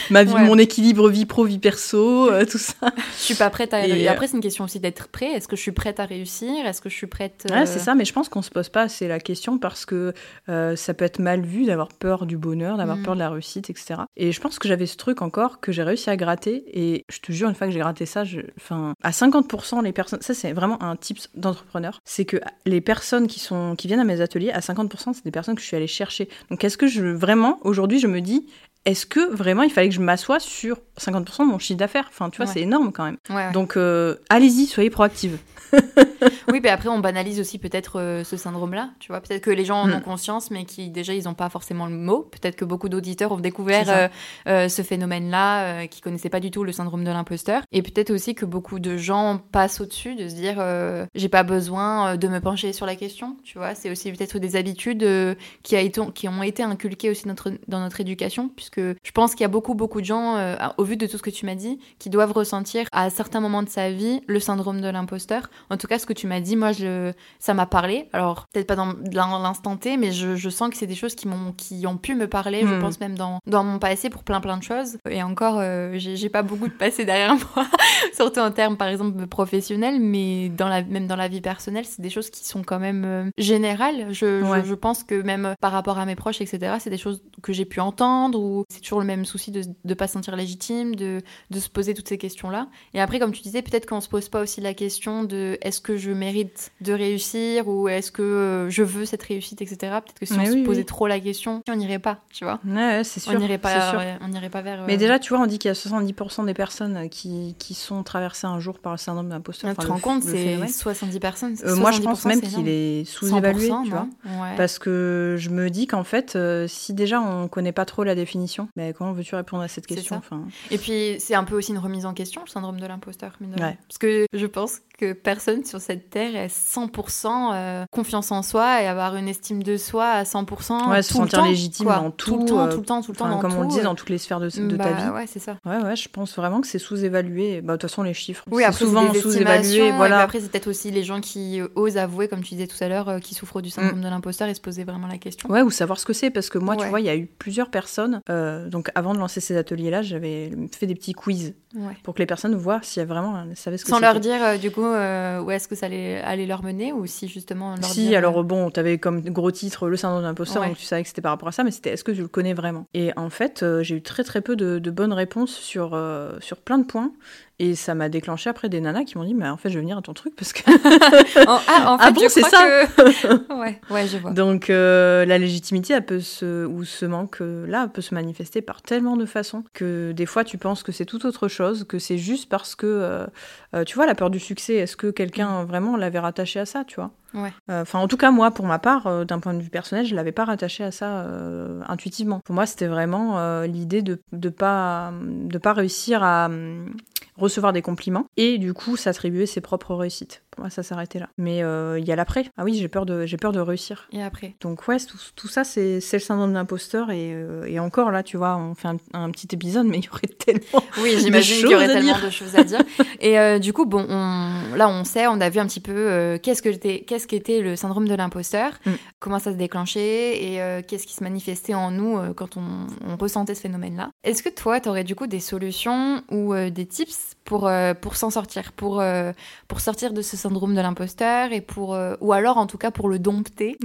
Ma vie, Mon équilibre vie pro, vie perso, tout ça. Je suis pas prête à. Et après, c'est une question aussi d'être prêt. Est-ce que je suis prête à réussir? Est-ce que je suis prête. Ouais, c'est ça, mais je pense qu'on se pose pas assez la question parce que ça peut être mal vu d'avoir peur du bonheur, d'avoir mm. peur de la réussite, etc. Et je pense que j'avais ce truc encore que j'ai réussi à gratter. Et je te jure, une fois que j'ai gratté ça, je... enfin, à 50%, les personnes, ça c'est vraiment un type d'entrepreneur, c'est que les personnes qui, sont, qui viennent à mes ateliers, à 50%, c'est des personnes que je suis allée chercher. Donc est-ce que je, vraiment, aujourd'hui, je me dis, est-ce que vraiment il fallait que je m'assoie sur 50% de mon chiffre d'affaires? Enfin, tu vois, c'est énorme quand même. Donc, euh, allez-y, soyez proactive. oui, mais après, on banalise aussi peut-être euh, ce syndrome-là. Tu vois, peut-être que les gens en ont mm. conscience, mais qui déjà, ils n'ont pas forcément le mot. Peut-être que beaucoup d'auditeurs ont découvert euh, euh, ce phénomène-là, qui connaissaient pas du tout le syndrome de l'imposteur. Et peut-être aussi que beaucoup de gens passent au-dessus de se dire, j'ai pas besoin de me pencher sur la question. Tu vois, c'est aussi peut-être des habitudes qui, a été, qui ont été inculquées aussi notre, dans notre éducation, puisque je pense qu'il y a beaucoup, beaucoup de gens, au vu de tout ce que tu m'as dit, qui doivent ressentir à certains moments de sa vie le syndrome de l'imposteur. En tout cas, ce que tu m'as dit, moi, je, ça m'a parlé. Alors, peut-être pas dans, l'instant T, mais je, je sens que c'est des choses qui, m'ont, qui ont pu me parler, je hmm. pense même dans, dans mon passé pour plein plein de choses. Et encore, euh, j'ai, pas beaucoup de passé derrière moi, surtout en termes, par exemple, professionnels, mais dans la, même dans la vie personnelle, c'est des choses qui sont quand même euh, générales. Je, je, pense que même par rapport à mes proches, etc., c'est des choses que j'ai pu entendre, ou c'est toujours le même souci de ne pas se sentir légitime, de, de se poser toutes ces questions-là. Et après, comme tu disais, peut-être qu'on se pose pas aussi la question de est-ce que je mérite de réussir ou est-ce que euh, je veux cette réussite, etc. Peut-être que si on se posait trop la question, on n'irait pas, tu vois. Ouais, c'est sûr. On n'irait pas, on n'irait pas vers. Mais déjà, tu vois, on dit qu'il y a 70% des personnes qui, qui sont traversées un jour par le syndrome d'imposteur. tu te rends compte, c'est 70 personnes. Euh, moi, je pense même qu'il est sous-évalué, tu vois. Parce que je me dis qu'en fait, euh, si déjà on connaît pas trop la définition, ben, comment veux-tu répondre à cette question enfin... Et puis, c'est un peu aussi une remise en question, le syndrome de l'imposteur. Parce que je pense que personne sur cette terre ait 100% euh, confiance en soi et avoir une estime de soi à 100% ouais, se sentir légitime dans tout, tout le temps, tout le temps, tout le temps, comme on le dit dans toutes les sphères de, de ta bah, vie. Ouais, c'est ça. Ouais, ouais, je pense vraiment que c'est sous-évalué. Bah, de toute façon, les chiffres, oui, après, souvent sous-évalué. Voilà. après, c'est peut-être aussi les gens qui euh, osent avouer, comme tu disais tout à l'heure, euh, qui souffrent du syndrome mm. de l'imposteur et se poser vraiment la question. Ouais, ou savoir ce que c'est, parce que moi, tu vois, il y a eu plusieurs personnes. donc, avant de lancer ces ateliers-là, j'avais fait des petits quiz pour que les personnes voient si vraiment savaient ce que Sans leur dire, du coup, où est-ce que ça allait, allait leur mener ou si justement leur Si, alors euh, bon, tu avais comme gros titre le syndrome d'imposteur, donc tu savais que c'était par rapport à ça, mais c'était est-ce que tu le connais vraiment? Et en fait, euh, j'ai eu très très peu de, bonnes réponses sur, euh, sur plein de points. Et ça m'a déclenché après des nanas qui m'ont dit, mais en fait, je vais venir à ton truc parce que. ah, en fait, ah bon, c'est ça ouais, ouais, je vois. Donc, la légitimité, elle peut se, ou ce manque-là, peut se manifester par tellement de façons que des fois, tu penses que c'est tout autre chose, que c'est juste parce que, tu vois, la peur du succès, est-ce que quelqu'un mm. vraiment l'avait rattaché à ça, tu vois? Euh, Enfin, en tout cas, moi, pour ma part, euh, d'un point de vue personnel, je l'avais pas rattaché à ça euh, intuitivement. Pour moi, c'était vraiment l'idée de ne pas, de pas réussir à recevoir des compliments et du coup s'attribuer ses propres réussites. Pour moi, ça s'arrêtait là. Mais euh, il y a l'après. Ah oui, j'ai peur de j'ai peur de réussir. Et après? Donc ouais, tout, tout ça c'est le syndrome de l'imposteur et, euh, et, encore là, tu vois, on fait un, petit épisode, mais il y aurait tellement. Oui, j'imagine qu'il y aurait tellement de choses à dire. et euh, du coup, bon, on, là, on sait, on a vu un petit peu qu'est-ce que qu'est-ce qu'était le syndrome de l'imposteur, mm. comment ça se déclenchait et qu'est-ce qui se manifestait en nous quand on, on ressentait ce phénomène-là. Est-ce que toi, tu aurais du coup des solutions ou des tips pour, euh, pour s'en sortir, pour, euh, pour sortir de ce syndrome de l'imposteur et pour euh, ou alors en tout cas pour le dompter.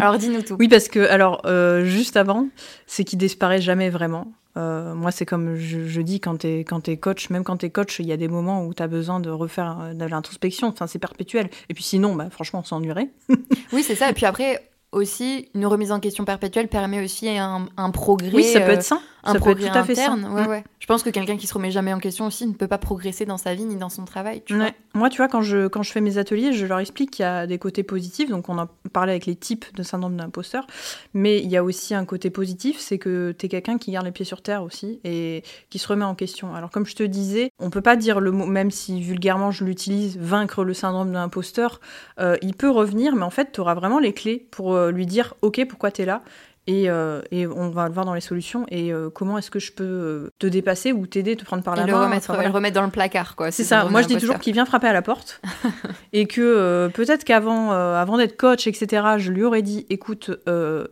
alors dis-nous tout. Oui parce que alors juste avant, c'est qu'il disparaît jamais vraiment. moi, c'est comme je, dis quand tu es, quand es coach, même quand tu es coach, il y a des moments où tu as besoin de refaire de l'introspection. Enfin, c'est perpétuel. Et puis sinon, bah, franchement, on s'ennuierait. oui, c'est ça. Et puis après, aussi, une remise en question perpétuelle permet aussi un, un progrès. Oui, ça peut être ça un ça peut être progrès tout à fait ça. interne. Ouais, Mm. ouais. Je pense que quelqu'un qui se remet jamais en question aussi ne peut pas progresser dans sa vie ni dans son travail. Tu vois. Ouais. Moi, tu vois, quand je, quand je fais mes ateliers, je leur explique qu'il y a des côtés positifs. Donc, on en parlait avec les types de syndrome d'imposteur. Mais il y a aussi un côté positif, c'est que tu es quelqu'un qui garde les pieds sur terre aussi et qui se remet en question. Alors, comme je te disais, on peut pas dire le mot, même si vulgairement je l'utilise, vaincre le syndrome d'imposteur. Euh, il peut revenir, mais en fait, tu auras vraiment les clés pour euh, lui dire Ok, pourquoi tu es là? Et, euh, et on va le voir dans les solutions. Et euh, comment est-ce que je peux euh, te dépasser ou t'aider, te prendre par Et la le main remettre, Enfin, voilà. le remettre dans le placard, quoi. C'est ce ça. Moi, je dis toujours qu'il vient frapper à la porte et que euh, peut-être qu'avant, avant d'être coach, etc., je lui aurais dit, écoute,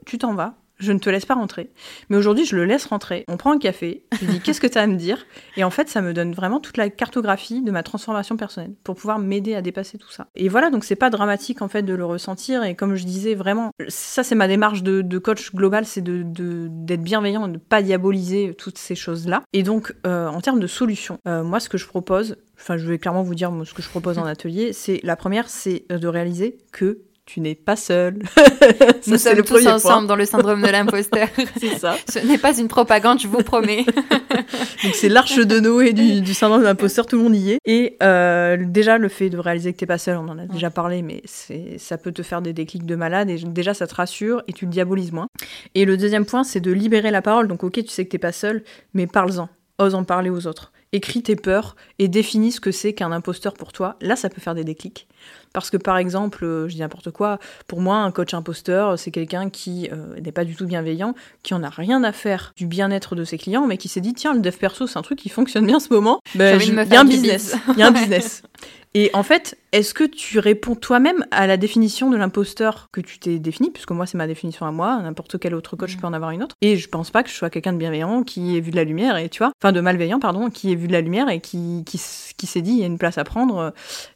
tu t'en vas. Je ne te laisse pas rentrer. Mais aujourd'hui, je le laisse rentrer. On prend un café. Je dis, qu'est-ce que tu as à me dire? Et en fait, ça me donne vraiment toute la cartographie de ma transformation personnelle pour pouvoir m'aider à dépasser tout ça. Et voilà, donc c'est pas dramatique en fait de le ressentir. Et comme je disais, vraiment, ça c'est ma démarche de, coach global, c'est de- d'être bienveillant de ne pas diaboliser toutes ces choses-là. Et donc, euh, en termes de solutions, euh, moi, ce que je propose, enfin, je vais clairement vous dire ce que je propose en atelier, c'est la première, c'est de réaliser que tu n'es pas seul. Nous sommes le tous ensemble point. dans le syndrome de l'imposteur. C'est ça. Ce n'est pas une propagande, je vous promets. Donc c'est l'arche de Noé du, du syndrome de l'imposteur, tout le monde y est. Et euh, déjà le fait de réaliser que t'es pas seul, on en a déjà parlé, mais ça peut te faire des déclics de malade et déjà ça te rassure et tu le diabolises moins. Et le deuxième point, c'est de libérer la parole. Donc ok, tu sais que t'es pas seul, mais parle-en, ose en parler aux autres. Écris tes peurs et définis ce que c'est qu'un imposteur pour toi. Là, ça peut faire des déclics. Parce que par exemple, euh, je dis n'importe quoi, pour moi, un coach imposteur, c'est quelqu'un qui euh, n'est pas du tout bienveillant, qui en a rien à faire du bien-être de ses clients, mais qui s'est dit tiens, le dev perso, c'est un truc qui fonctionne bien en ce moment. Ben, y a un business. Il y a un business. Et en fait, est-ce que tu réponds toi-même à la définition de l'imposteur que tu t'es définie? Puisque moi, c'est ma définition à moi, n'importe quel autre coach Mm. peut en avoir une autre. Et je pense pas que je sois quelqu'un de bienveillant qui ait vu de la lumière, et tu vois, enfin de malveillant, pardon, qui ait vu de la lumière et qui, qui, qui s'est dit il y a une place à prendre, euh,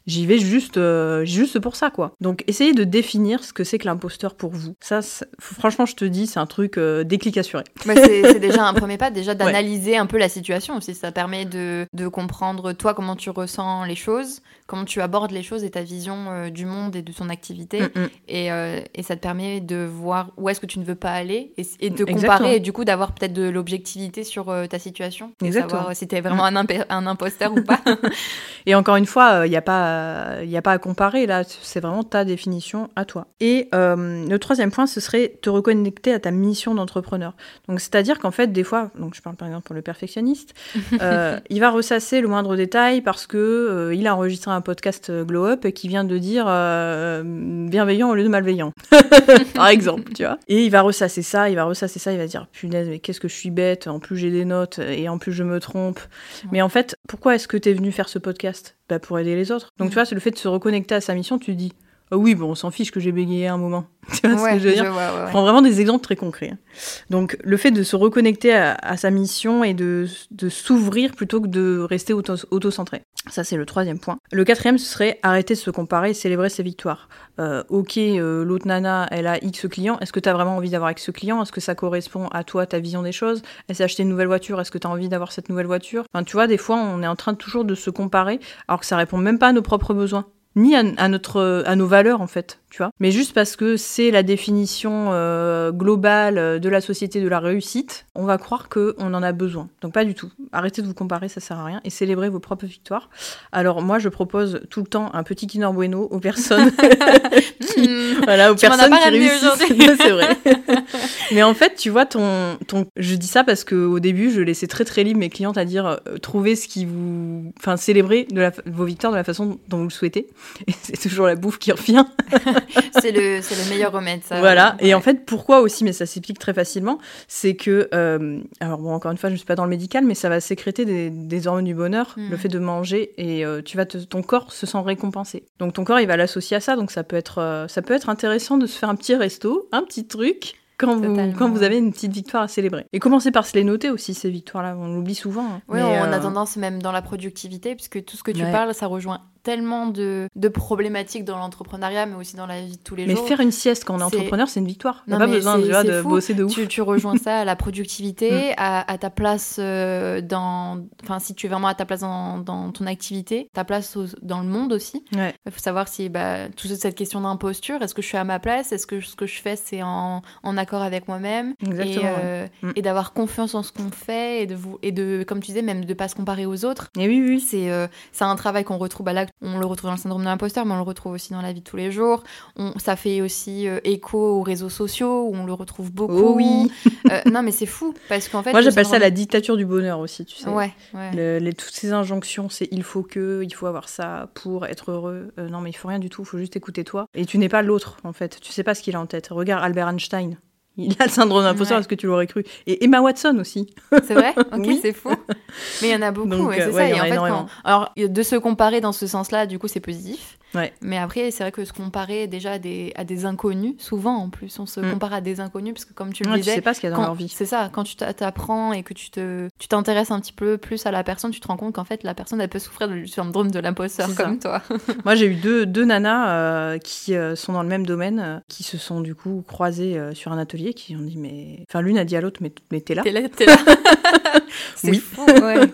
j'y vais juste, euh, juste pour ça, quoi. Donc, essayez de définir ce que c'est que l'imposteur pour vous. Ça, franchement, je te dis, c'est un truc euh, déclic assuré. C'est c'est déjà un premier pas, déjà d'analyser un peu la situation aussi. Ça permet de, de comprendre toi comment tu ressens les choses, comment tu abordes les choses et ta vision euh, du monde et de ton activité. Mm, mm. Et, euh, et ça te permet de voir où est-ce que tu ne veux pas aller et, et de Exactement. comparer et du coup d'avoir peut-être de l'objectivité sur euh, ta situation. Et Exactement. savoir si t'es vraiment un, un imposteur ou pas. Et encore une fois, il n'y a, pas, y a pas à comparer, là, c'est vraiment ta définition à toi. Et le troisième point, ce serait te reconnecter à ta mission d'entrepreneur. Donc, c'est-à-dire qu'en fait, des fois, donc je parle par exemple pour le perfectionniste, il va ressasser le moindre détail parce que il a enregistré un podcast euh, Glow Up et qui vient de dire euh, bienveillant au lieu de malveillant, par exemple, tu vois. Et il va ressasser ça, il va ressasser ça, il va se dire punaise, mais qu'est-ce que je suis bête, en plus j'ai des notes et en plus je me trompe. Mais en fait, pourquoi est-ce que tu es venu faire ce podcast? Bah, Pour aider les autres. Donc, Mm. tu vois, c'est le fait de se reconnecter à sa mission, tu te dis, ah oui, bon, on s'en fiche que j'ai bégayé un moment. Tu vois ce que je veux dire? vois, Je prends vraiment des exemples très concrets. hein. Donc, le fait de se reconnecter à, à sa mission et de, de s'ouvrir plutôt que de rester auto- auto-centré. Ça, c'est le troisième point. Le quatrième, ce serait arrêter de se comparer et célébrer ses victoires. Euh, ok, euh, l'autre nana, elle a X clients. Est-ce que tu as vraiment envie d'avoir X clients? Est-ce que ça correspond à toi, ta vision des choses? Elle s'est acheté une nouvelle voiture. Est-ce que tu as envie d'avoir cette nouvelle voiture? Enfin, Tu vois, des fois, on est en train toujours de se comparer alors que ça répond même pas à nos propres besoins ni à, à notre à nos valeurs en fait tu vois. Mais juste parce que c'est la définition euh, globale euh, de la société de la réussite on va croire que on en a besoin. Donc pas du tout. Arrêtez de vous comparer ça sert à rien. Et célébrez vos propres victoires. Alors moi je propose tout le temps un petit Kinder Bueno aux personnes qui, Hmm. voilà aux Tu personnes pas qui réussissent. c'est vrai. Mais en fait tu vois ton ton je dis ça parce que au début je laissais très très libre mes clientes à dire euh, trouvez ce qui vous enfin célébrez de la, vos victoires de la façon dont vous le souhaitez. Et c'est toujours la bouffe qui revient. c'est le, c'est le meilleur remède, ça. voilà. Et en fait, pourquoi aussi, mais ça s'explique très facilement, c'est que, euh, alors bon, encore une fois, je ne suis pas dans le médical, mais ça va sécréter des, des hormones du bonheur, le fait de manger, et euh, tu vas te- ton corps se sent récompensé. Donc ton corps, il va l'associer à ça, donc ça peut être, euh, ça peut être intéressant de se faire un petit resto, un petit truc. Quand vous, quand vous avez une petite victoire à célébrer. Et commencez par se les noter aussi, ces victoires-là. On l'oublie souvent. hein. Oui, on a tendance même dans la productivité, puisque tout ce que tu Ouais. parles, ça rejoint tellement de, de problématiques dans l'entrepreneuriat, mais aussi dans la vie de tous les mais jours. Mais faire une sieste quand on est, entrepreneur, c'est une victoire. On n'a pas besoin déjà de bosser de ouf. Tu, tu rejoins ça à la productivité, mm. à, à, ta place euh, dans. Enfin, si tu es vraiment à ta place dans, dans ton activité, ta place dans le monde aussi. Il ouais. faut savoir si bah, toute cette question d'imposture, est-ce que je suis à ma place? Est-ce que ce que je fais, c'est en, en, accord avec moi-même? Et, euh, mm. et d'avoir confiance en ce qu'on fait et de, vous, et de, comme tu disais, même de pas se comparer aux autres. Et oui, oui. C'est euh, un travail qu'on retrouve. Bah, là, on le retrouve dans le syndrome de l'imposteur, mais on le retrouve aussi dans la vie de tous les jours. On, ça fait aussi euh, écho aux réseaux sociaux où on le retrouve beaucoup. Oh oui. euh, non, mais c'est fou parce qu'en fait. Moi, j'appelle ça la dictature du bonheur aussi, tu sais. Ouais. ouais. Le, les, toutes ces injonctions, c'est il faut que, il faut avoir ça pour être heureux. Euh, non, mais il faut rien du tout. Il faut juste écouter toi. Et tu n'es pas l'autre, en fait. Tu sais pas ce qu'il a en tête. Regarde Albert Einstein. Il a le syndrome d'imposteur, Ouais. est-ce que tu l'aurais cru? Et Emma Watson aussi. C'est vrai? Ok, Oui. c'est fou. Mais il y en a beaucoup, ouais, c'est euh, ça. ouais, il y Et en en a fait, quand- Alors, de se comparer dans ce sens-là, du coup, c'est positif? Ouais. Mais après, c'est vrai que se comparer déjà à des, à des inconnus, souvent en plus, on se Mm. compare à des inconnus, parce que comme tu le Ouais, tu disais, sais pas ce qu'il y a dans quand- leur vie. C'est ça, quand tu t'a- t'apprends et que tu te, tu t'intéresses un petit peu plus à la personne, tu te rends compte qu'en fait, la personne, elle peut souffrir du syndrome de l'imposteur ça. comme toi. Moi, j'ai eu deux, deux nanas euh, qui euh, sont dans le même domaine, euh, qui se sont du coup croisées sur un atelier, qui ont dit mais, enfin l'une a dit à l'autre mais, mais t'es là. T'es là, t'es là. c'est Oui. fou, ouais.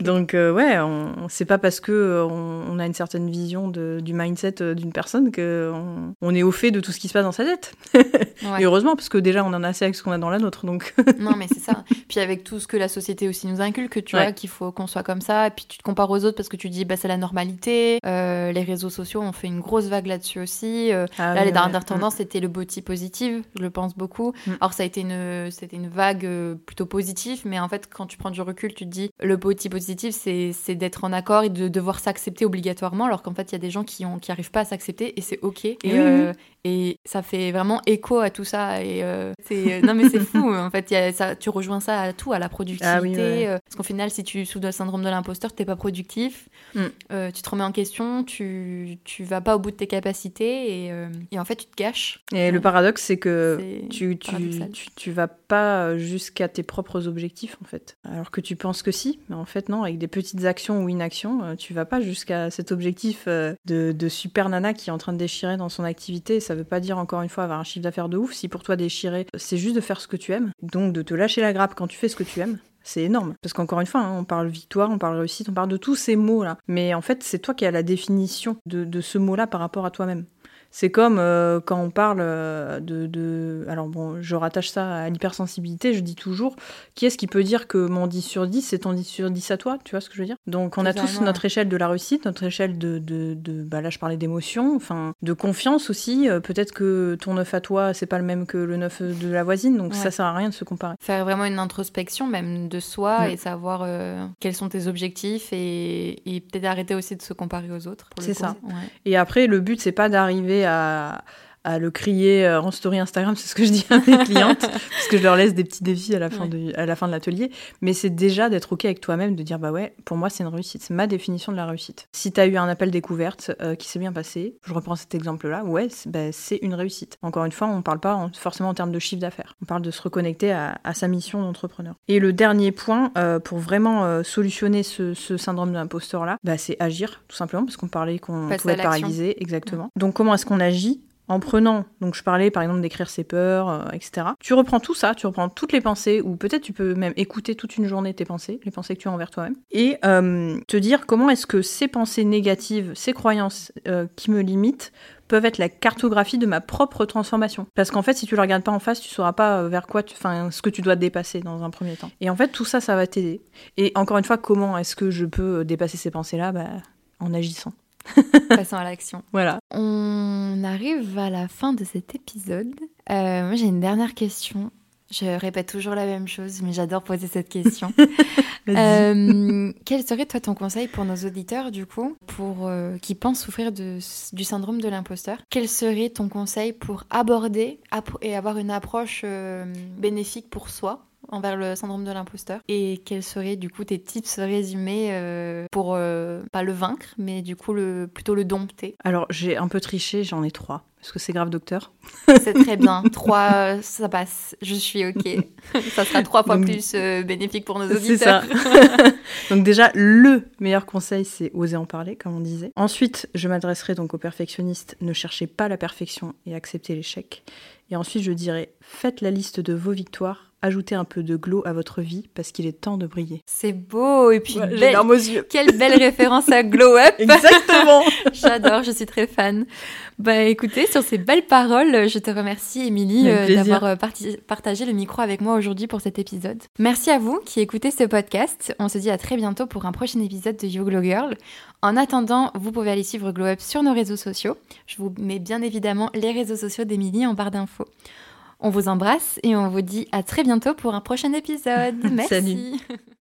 Donc ouais, on, c'est pas parce que euh, on, on a une certaine vision de- du mindset euh, d'une personne que on, est au fait de tout ce qui se passe dans sa tête. Ouais. Et heureusement parce que déjà on en a assez avec ce qu'on a dans la nôtre. Donc Non, mais c'est ça. Puis avec tout ce que la société aussi nous inculque, tu Ouais. vois, qu'il faut qu'on soit comme ça. Et puis tu te compares aux autres parce que tu dis, bah, c'est la normalité. Euh, les réseaux sociaux ont fait une grosse vague là-dessus aussi. Euh, Ah là, les dernières ouais. tendances, c'était le body positive, je le pense beaucoup. Mm. Alors, ça a été une, c'était une vague euh, plutôt positive, mais en fait, quand tu prends du recul, tu te dis, le body positive, c'est, c'est d'être en accord et de devoir s'accepter obligatoirement, alors qu'en fait, il y a des gens qui ont, qui pas à s'accepter et c'est ok. Et, oui, euh, et ça fait vraiment écho à tout ça. Et euh, c'est, non, mais c'est fou. En fait, il y a ça, tu rejoins ça à tout, à la productivité. Ah oui, ouais, ouais. euh, parce qu'au final, si tu souffres le syndrome de l'imposteur, t'es pas productif. Mm. Euh, tu te remets en question, tu, tu vas pas au bout de tes capacités et, euh, et en fait, tu te gâches. Et le paradoxe c'est que tu, tu, tu, tu vas pas jusqu'à tes propres objectifs en fait. Alors que tu penses que si, mais en fait non, avec des petites actions ou inactions, euh, tu vas pas jusqu'à cet objectif euh, de, super nana qui est en train de déchirer dans son activité. Ça veut pas dire encore une fois avoir un chiffre d'affaires de ouf. Si pour toi déchirer, c'est juste de faire ce que tu aimes, donc de te lâcher la grappe quand tu fais ce que tu aimes. C'est énorme. Parce qu'encore une fois, hein, on parle victoire, on parle réussite, on parle de tous ces mots-là. Mais en fait, c'est toi qui as la définition de ce mot-là par rapport à toi-même. C'est comme euh, quand on parle euh, de, de- Alors bon, je rattache ça à l'hypersensibilité, je dis toujours, qui est-ce qui peut dire que mon 10 sur 10, c'est ton 10 sur 10 à toi Tu vois ce que je veux dire? Donc on a tous notre échelle de la réussite, notre échelle de... de, de- bah là, je parlais d'émotion, enfin, de confiance aussi. Euh, Peut-être que ton 9 à toi, c'est pas le même que le 9 de la voisine, donc Ouais. ça sert à rien de se comparer. Faire vraiment une introspection même de soi et savoir euh, quels sont tes objectifs et, et peut-être arrêter aussi de se comparer aux autres. C'est ça. Ouais. Et après, le but, c'est pas d'arriver à, à le crier euh, en story Instagram, c'est ce que je dis à mes clientes, parce que je leur laisse des petits défis à la fin, Ouais. de, à la fin de l'atelier. Mais c'est déjà d'être OK avec toi-même, de dire, bah ouais, pour moi, c'est une réussite. C'est ma définition de la réussite. Si tu as eu un appel découverte euh, qui s'est bien passé, je reprends cet exemple-là, ouais, c'est bah, une réussite. Encore une fois, on parle pas en- forcément en termes de chiffre d'affaires. On parle de se reconnecter à, à sa mission d'entrepreneur. Et le dernier point, euh, pour vraiment euh, solutionner ce, ce syndrome de l'imposteur-là, bah, c'est agir, tout simplement, parce qu'on parlait qu'on pouvait paralysé, exactement. Donc comment est-ce qu'on agit en prenant, donc je parlais par exemple d'écrire ses peurs, euh, etc. Tu reprends tout ça, tu reprends toutes les pensées, ou peut-être tu peux même écouter toute une journée tes pensées, les pensées que tu as envers toi-même, et euh, te dire comment est-ce que ces pensées négatives, ces croyances euh, qui me limitent, peuvent être la cartographie de ma propre transformation. Parce qu'en fait, si tu le regardes pas en face, tu sauras pas vers quoi, tu- enfin, ce que tu dois dépasser dans un premier temps. Et en fait, tout ça, ça va t'aider. Et encore une fois, comment est-ce que je peux dépasser ces pensées-là? Bah, En agissant. Passons à l'action. Voilà. On arrive à la fin de cet épisode. Euh, moi, j'ai une dernière question. Je répète toujours la même chose, mais j'adore poser cette question. Euh, quel serait toi ton conseil pour nos auditeurs du coup, pour euh, qui pensent souffrir de, du syndrome de l'imposteur? Quel serait ton conseil pour aborder et avoir une approche euh, bénéfique pour soi? Envers le syndrome de l'imposteur Et quels seraient du coup tes tips résumés euh, pour euh, pas le vaincre, mais du coup le plutôt le dompter? Alors, j'ai un peu triché, j'en ai trois. Est-ce que c'est grave, docteur? C'est très bien. Trois, ça passe. Je suis ok. ça sera trois fois Donc, plus euh, bénéfique pour nos C'est auditeurs. ça. Donc déjà, le meilleur conseil, c'est oser en parler, comme on disait. Ensuite, je m'adresserai donc aux perfectionnistes. Ne cherchez pas la perfection et acceptez l'échec. Et ensuite, je dirais, faites la liste de vos victoires ajoutez un peu de glow à votre vie parce qu'il est temps de briller. C'est beau et puis belle... yeux. quelle belle référence à Glow Up. Exactement. J'adore, je suis très fan. Bah écoutez, sur ces belles paroles, je te remercie Émilie euh, d'avoir euh, partagé le micro avec moi aujourd'hui pour cet épisode. Merci à vous qui écoutez ce podcast. On se dit à très bientôt pour un prochain épisode de You Glow Girl. En attendant, vous pouvez aller suivre Glow Up sur nos réseaux sociaux. Je vous mets bien évidemment les réseaux sociaux d'Émilie en barre d'infos. On vous embrasse et on vous dit à très bientôt pour un prochain épisode. Merci.